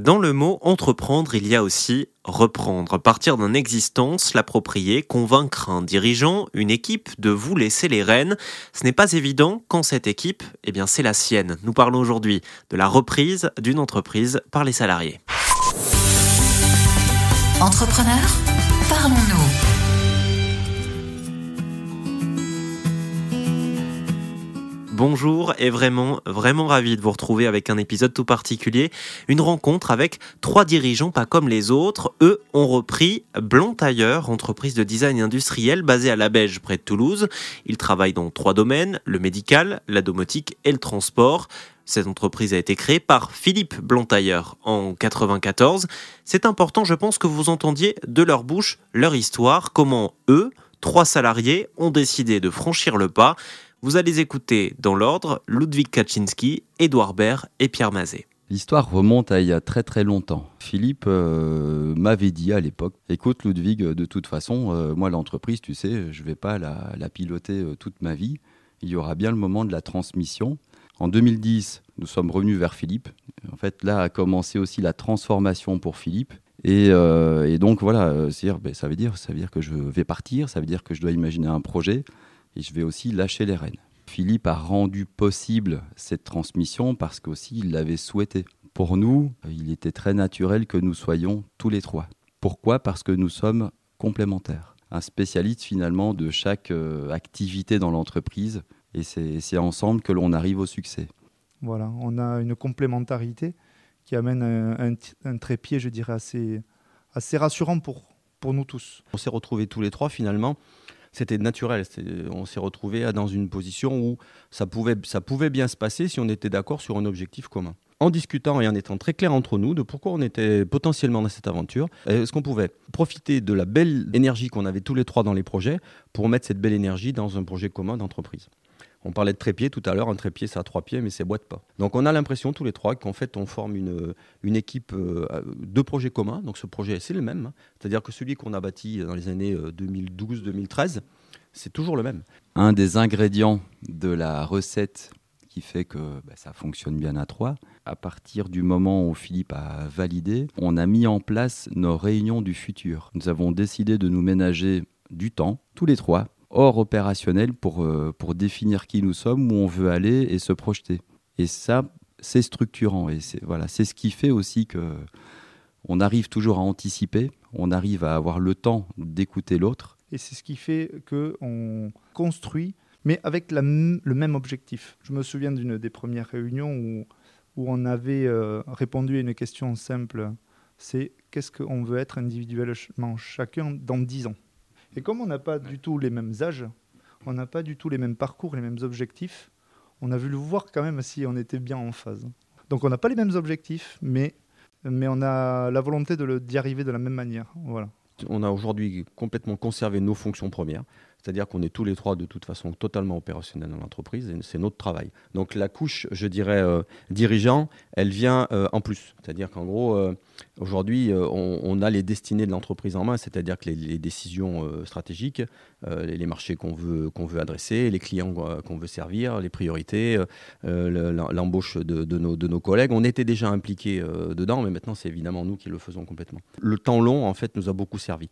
Dans le mot entreprendre, il y a aussi reprendre, partir d'une existence, l'approprier, convaincre un dirigeant, une équipe de vous laisser les rênes. Ce n'est pas évident quand cette équipe, eh bien, c'est la sienne. Nous parlons aujourd'hui de la reprise d'une entreprise par les salariés. Entrepreneur, parlons-nous. Bonjour et vraiment, vraiment ravi de vous retrouver avec un épisode tout particulier. Une rencontre avec trois dirigeants pas comme les autres. Eux ont repris Blanc-Tailleur, entreprise de design industriel basée à La Beige près de Toulouse. Ils travaillent dans trois domaines, le médical, la domotique et le transport. Cette entreprise a été créée par Philippe Blantailleur en 94. C'est important, je pense, que vous entendiez de leur bouche leur histoire, comment eux, trois salariés, ont décidé de franchir le pas. Vous allez écouter dans l'ordre Ludwig Kaczynski, Édouard Baird et Pierre Mazet. L'histoire remonte à il y a très très longtemps. Philippe euh, m'avait dit à l'époque, écoute Ludwig, de toute façon, euh, moi l'entreprise, tu sais, je ne vais pas la, piloter euh, toute ma vie. Il y aura bien le moment de la transmission. En 2010, nous sommes revenus vers Philippe. En fait, là a commencé aussi la transformation pour Philippe. Et, donc voilà, ben, veut dire, ça veut dire que je vais partir, ça veut dire que je dois imaginer un projet et je vais aussi lâcher les rênes. Philippe a rendu possible cette transmission parce qu'aussi il l'avait souhaité. Pour nous, il était très naturel que nous soyons tous les trois. Pourquoi? Parce que nous sommes complémentaires. Un spécialiste finalement de chaque euh, activité dans l'entreprise et c'est ensemble que l'on arrive au succès. Voilà, on a une complémentarité qui amène un, un, trépied, je dirais, assez, assez rassurant pour, pour nous tous. On s'est retrouvés tous les trois finalement c'était naturel. On s'est retrouvé dans une position où ça pouvait, ça pouvait bien se passer si on était d'accord sur un objectif commun. En discutant et en étant très clair entre nous de pourquoi on était potentiellement dans cette aventure, est-ce qu'on pouvait profiter de la belle énergie qu'on avait tous les trois dans les projets pour mettre cette belle énergie dans un projet commun d'entreprise. On parlait de trépied tout à l'heure, un trépied ça a trois pieds mais c'est boîte pas. Donc on a l'impression tous les trois qu'en fait on forme une, une équipe euh, de projets communs. Donc ce projet c'est le même, hein. c'est-à-dire que celui qu'on a bâti dans les années 2012-2013, euh, c'est toujours le même. Un des ingrédients de la recette qui fait que bah, ça fonctionne bien à trois, à partir du moment où Philippe a validé, on a mis en place nos réunions du futur. Nous avons décidé de nous ménager du temps, tous les trois, hors opérationnel pour, euh, pour définir qui nous sommes, où on veut aller et se projeter. Et ça, c'est structurant et c'est voilà, ce qui fait aussi que on arrive toujours à anticiper, on arrive à avoir le temps d'écouter l'autre. Et c'est ce qui fait qu'on construit, mais avec le même objectif. Je me souviens d'une des premières réunions où, où on avait euh, répondu à une question simple, c'est qu'est-ce qu'on veut être individuellement chacun dans 10 ans? Et comme on n'a pas du tout les mêmes âges, on n'a pas du tout les mêmes parcours, les mêmes objectifs, on a vu le voir quand même si on était bien en phase. Donc on n'a pas les mêmes objectifs, mais, mais on a la volonté d'y arriver de la même manière. Voilà. On a aujourd'hui complètement conservé nos fonctions premières. C'est-à-dire qu'on est tous les trois de toute façon totalement opérationnels dans l'entreprise et c'est notre travail. Donc la couche, je dirais, euh, dirigeant, elle vient euh, en plus. C'est-à-dire qu'en gros, euh, aujourd'hui, on, a les destinées de l'entreprise en main, c'est-à-dire que les, décisions stratégiques, les, marchés qu'on veut, veut adresser, les clients qu'on veut servir, les priorités, l'embauche de, nos, de nos collègues, on était déjà impliqués dedans, mais maintenant c'est évidemment nous qui le faisons complètement. Le temps long, en fait, nous a beaucoup servi.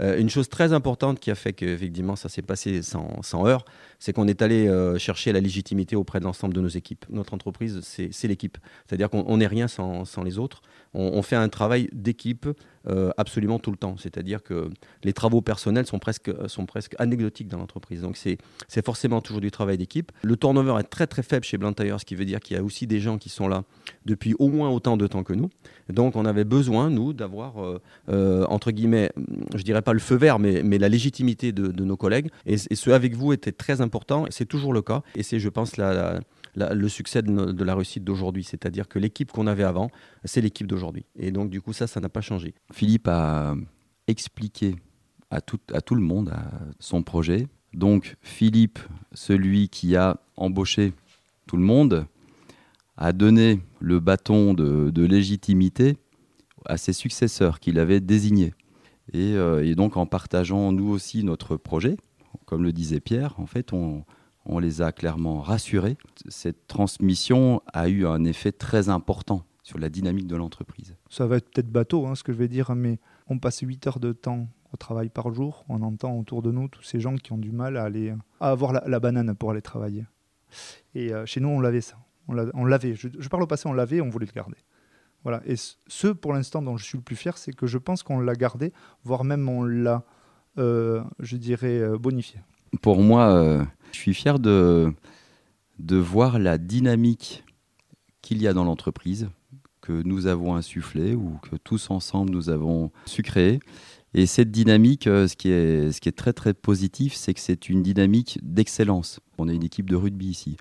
Euh, une chose très importante qui a fait qu'effectivement ça s'est passé sans, sans heurts, c'est qu'on est allé euh, chercher la légitimité auprès de l'ensemble de nos équipes. Notre entreprise, c'est l'équipe. C'est-à-dire qu'on n'est rien sans, sans, les autres. On, fait un travail d'équipe euh, absolument tout le temps. C'est-à-dire que les travaux personnels sont presque, sont presque anecdotiques dans l'entreprise. Donc c'est forcément toujours du travail d'équipe. Le turnover est très très faible chez Blantyre, ce qui veut dire qu'il y a aussi des gens qui sont là depuis au moins autant de temps que nous. Donc on avait besoin, nous, d'avoir, entre guillemets, je dirais pas le feu vert, mais, mais la légitimité de, nos collègues. Et, ce avec vous était très important, c'est toujours le cas. Et c'est, je pense, la, le succès de, la réussite d'aujourd'hui. C'est-à-dire que l'équipe qu'on avait avant, c'est l'équipe d'aujourd'hui. Et donc, du coup, ça, ça n'a pas changé. Philippe a expliqué à tout, le monde son projet. Donc, Philippe, celui qui a embauché tout le monde, a donné le bâton de, de légitimité à ses successeurs qu'il avait désignés. Euh, et, donc en partageant nous aussi notre projet, comme le disait Pierre, en fait on, les a clairement rassurés. Cette transmission a eu un effet très important sur la dynamique de l'entreprise. Ça va être peut-être bateau hein, ce que je vais dire, mais on passe 8 heures de temps au travail par jour. On entend autour de nous tous ces gens qui ont du mal à aller à avoir la, la banane pour aller travailler. Et euh, chez nous, on l'avait ça. On l'a- on l'avait. Je, je parle au passé, on l'avait, on voulait le garder. Voilà. Et ce- pour l'instant, dont je suis le plus fier, c'est que je pense qu'on l'a gardé, voire même on l'a, euh, je dirais, euh, bonifié. Pour moi, euh, je suis fier de, de voir la dynamique qu'il y a dans l'entreprise, que nous avons insufflée ou que tous ensemble nous avons su créer. Et cette dynamique, euh, ce qui est, ce qui est très très positif, c'est que c'est une dynamique d'excellence. On est une équipe de rugby ici.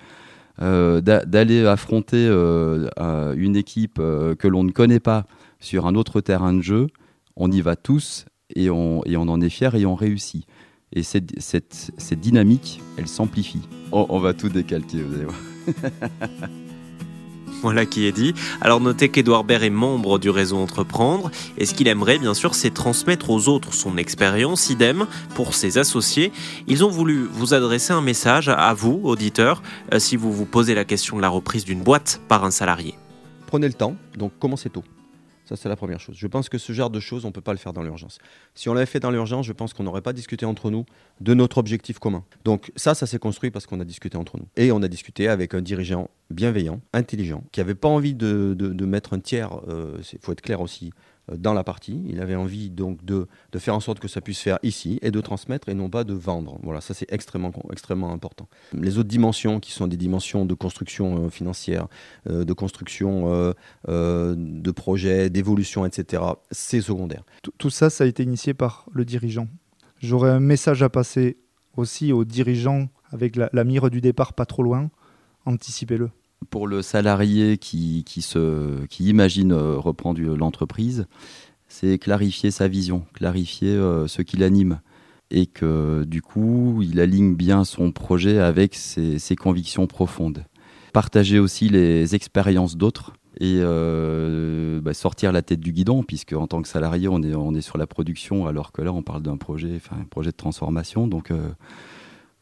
Euh, d'a- D'aller affronter euh, une équipe que l'on ne connaît pas sur un autre terrain de jeu, on y va tous et on, et on en est fier et on réussit. Et cette, cette, cette dynamique, elle s'amplifie. On, on va tout décalquer, vous allez voir. Voilà qui est dit. Alors notez qu'Edouard Baird est membre du réseau Entreprendre et ce qu'il aimerait bien sûr c'est transmettre aux autres son expérience, idem pour ses associés. Ils ont voulu vous adresser un message à vous, auditeurs, euh, si vous vous posez la question de la reprise d'une boîte par un salarié. Prenez le temps, donc commencez tôt. Ça, c'est la première chose. Je pense que ce genre de choses, on ne peut pas le faire dans l'urgence. Si on l'avait fait dans l'urgence, je pense qu'on n'aurait pas discuté entre nous de notre objectif commun. Donc ça, ça s'est construit parce qu'on a discuté entre nous. Et on a discuté avec un dirigeant bienveillant, intelligent, qui n'avait pas envie de, mettre un tiers, il faut être clair aussi, euh, dans la partie. Il avait envie donc de, de faire en sorte que ça puisse faire ici et de transmettre et non pas de vendre. Voilà, ça c'est extrêmement, extrêmement important. Les autres dimensions qui sont des dimensions de construction euh, financière, euh, de construction euh, de projets, d'évolution, etc., c'est secondaire. Tout, ça, ça a été initié par le dirigeant. J'aurais un message à passer aussi aux dirigeants avec la mire du départ pas trop loin. Anticipez-le. Pour le salarié qui, qui, imagine euh, reprendre l'entreprise, c'est clarifier sa vision, clarifier euh, ce qui l'anime. Et que du coup, il aligne bien son projet avec ses, convictions profondes. Partager aussi les expériences d'autres et euh, bah, sortir la tête du guidon, puisque en tant que salarié, on est, on est sur la production, alors que là, on parle d'un projet, enfin, un projet de transformation. Donc,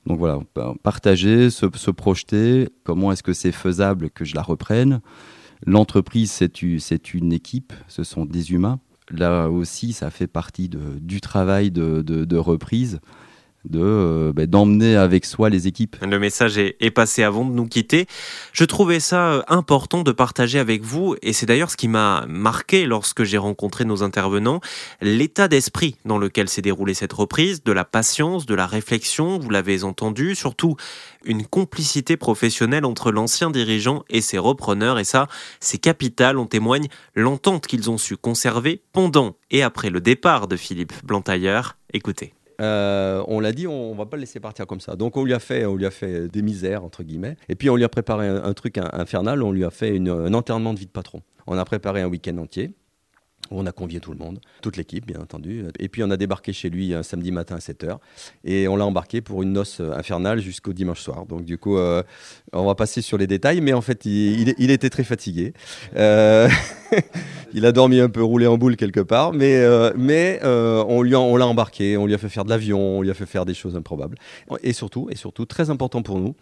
donc voilà, pa- partager, se, projeter, comment est-ce que c'est faisable que je la reprenne. L'entreprise, c'est une équipe, ce sont des humains. Là aussi, ça fait partie du travail de reprise, euh, ben, d'emmener avec soi les équipes. Le message est, est passé avant de nous quitter. Je trouvais ça euh, important de partager avec vous, et c'est d'ailleurs ce qui m'a marqué lorsque j'ai rencontré nos intervenants, l'état d'esprit dans lequel s'est déroulée cette reprise, de la patience, de la réflexion, vous l'avez entendu, surtout une complicité professionnelle entre l'ancien dirigeant et ses repreneurs, et ça, c'est capital, on témoigne l'entente qu'ils ont su conserver pendant et après le départ de Philippe Blantailleur. Écoutez. Euh, on l'a dit, on, on va pas le laisser partir comme ça. Donc on lui a fait, on lui a fait des misères entre guillemets. Et puis on lui a préparé un, truc in- infernal. On lui a fait un enterrement de vie de patron. On a préparé un week-end entier. où On a convié tout le monde, toute l'équipe bien entendu. Et puis on a débarqué chez lui un samedi matin à 7h. Et on l'a embarqué pour une noce euh, infernale jusqu'au dimanche soir. Donc du coup, euh, on va passer sur les détails. Mais en fait, il, était très fatigué. il a dormi un peu roulé en boule quelque part. Mais, euh, mais euh, on lui on l'a embarqué, on lui a fait faire de l'avion, on lui a fait faire des choses improbables. Et surtout, et surtout très important pour nous,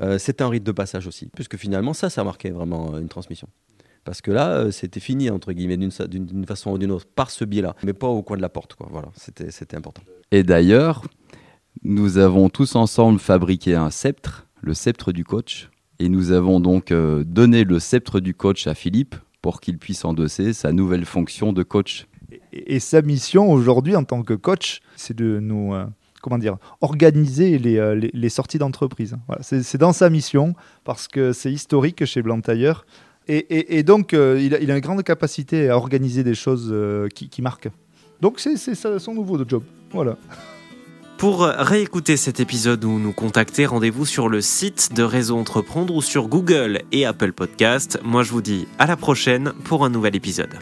euh, c'est un rite de passage aussi. Puisque finalement, ça, ça a marqué vraiment euh, une transmission. Parce que là, c'était fini, entre guillemets, d'une façon ou d'une autre, par ce biais-là. Mais pas au coin de la porte, quoi. Voilà, c'était important. Et d'ailleurs, nous avons tous ensemble fabriqué un sceptre, le sceptre du coach, et nous avons donc donné le sceptre du coach à Philippe pour qu'il puisse endosser sa nouvelle fonction de coach. Et, sa mission aujourd'hui en tant que coach, c'est de nous, euh, comment dire, organiser les, euh, sorties d'entreprise. Voilà, c'est dans sa mission parce que c'est historique chez Blantailleur. Et, donc, euh, il, a, une grande capacité à organiser des choses qui, marquent. Donc, c'est son nouveau job. Voilà. Pour réécouter cet épisode ou nous contacter, rendez-vous sur le site de Réseau Entreprendre ou sur Google et Apple Podcast. Moi, je vous dis à la prochaine pour un nouvel épisode.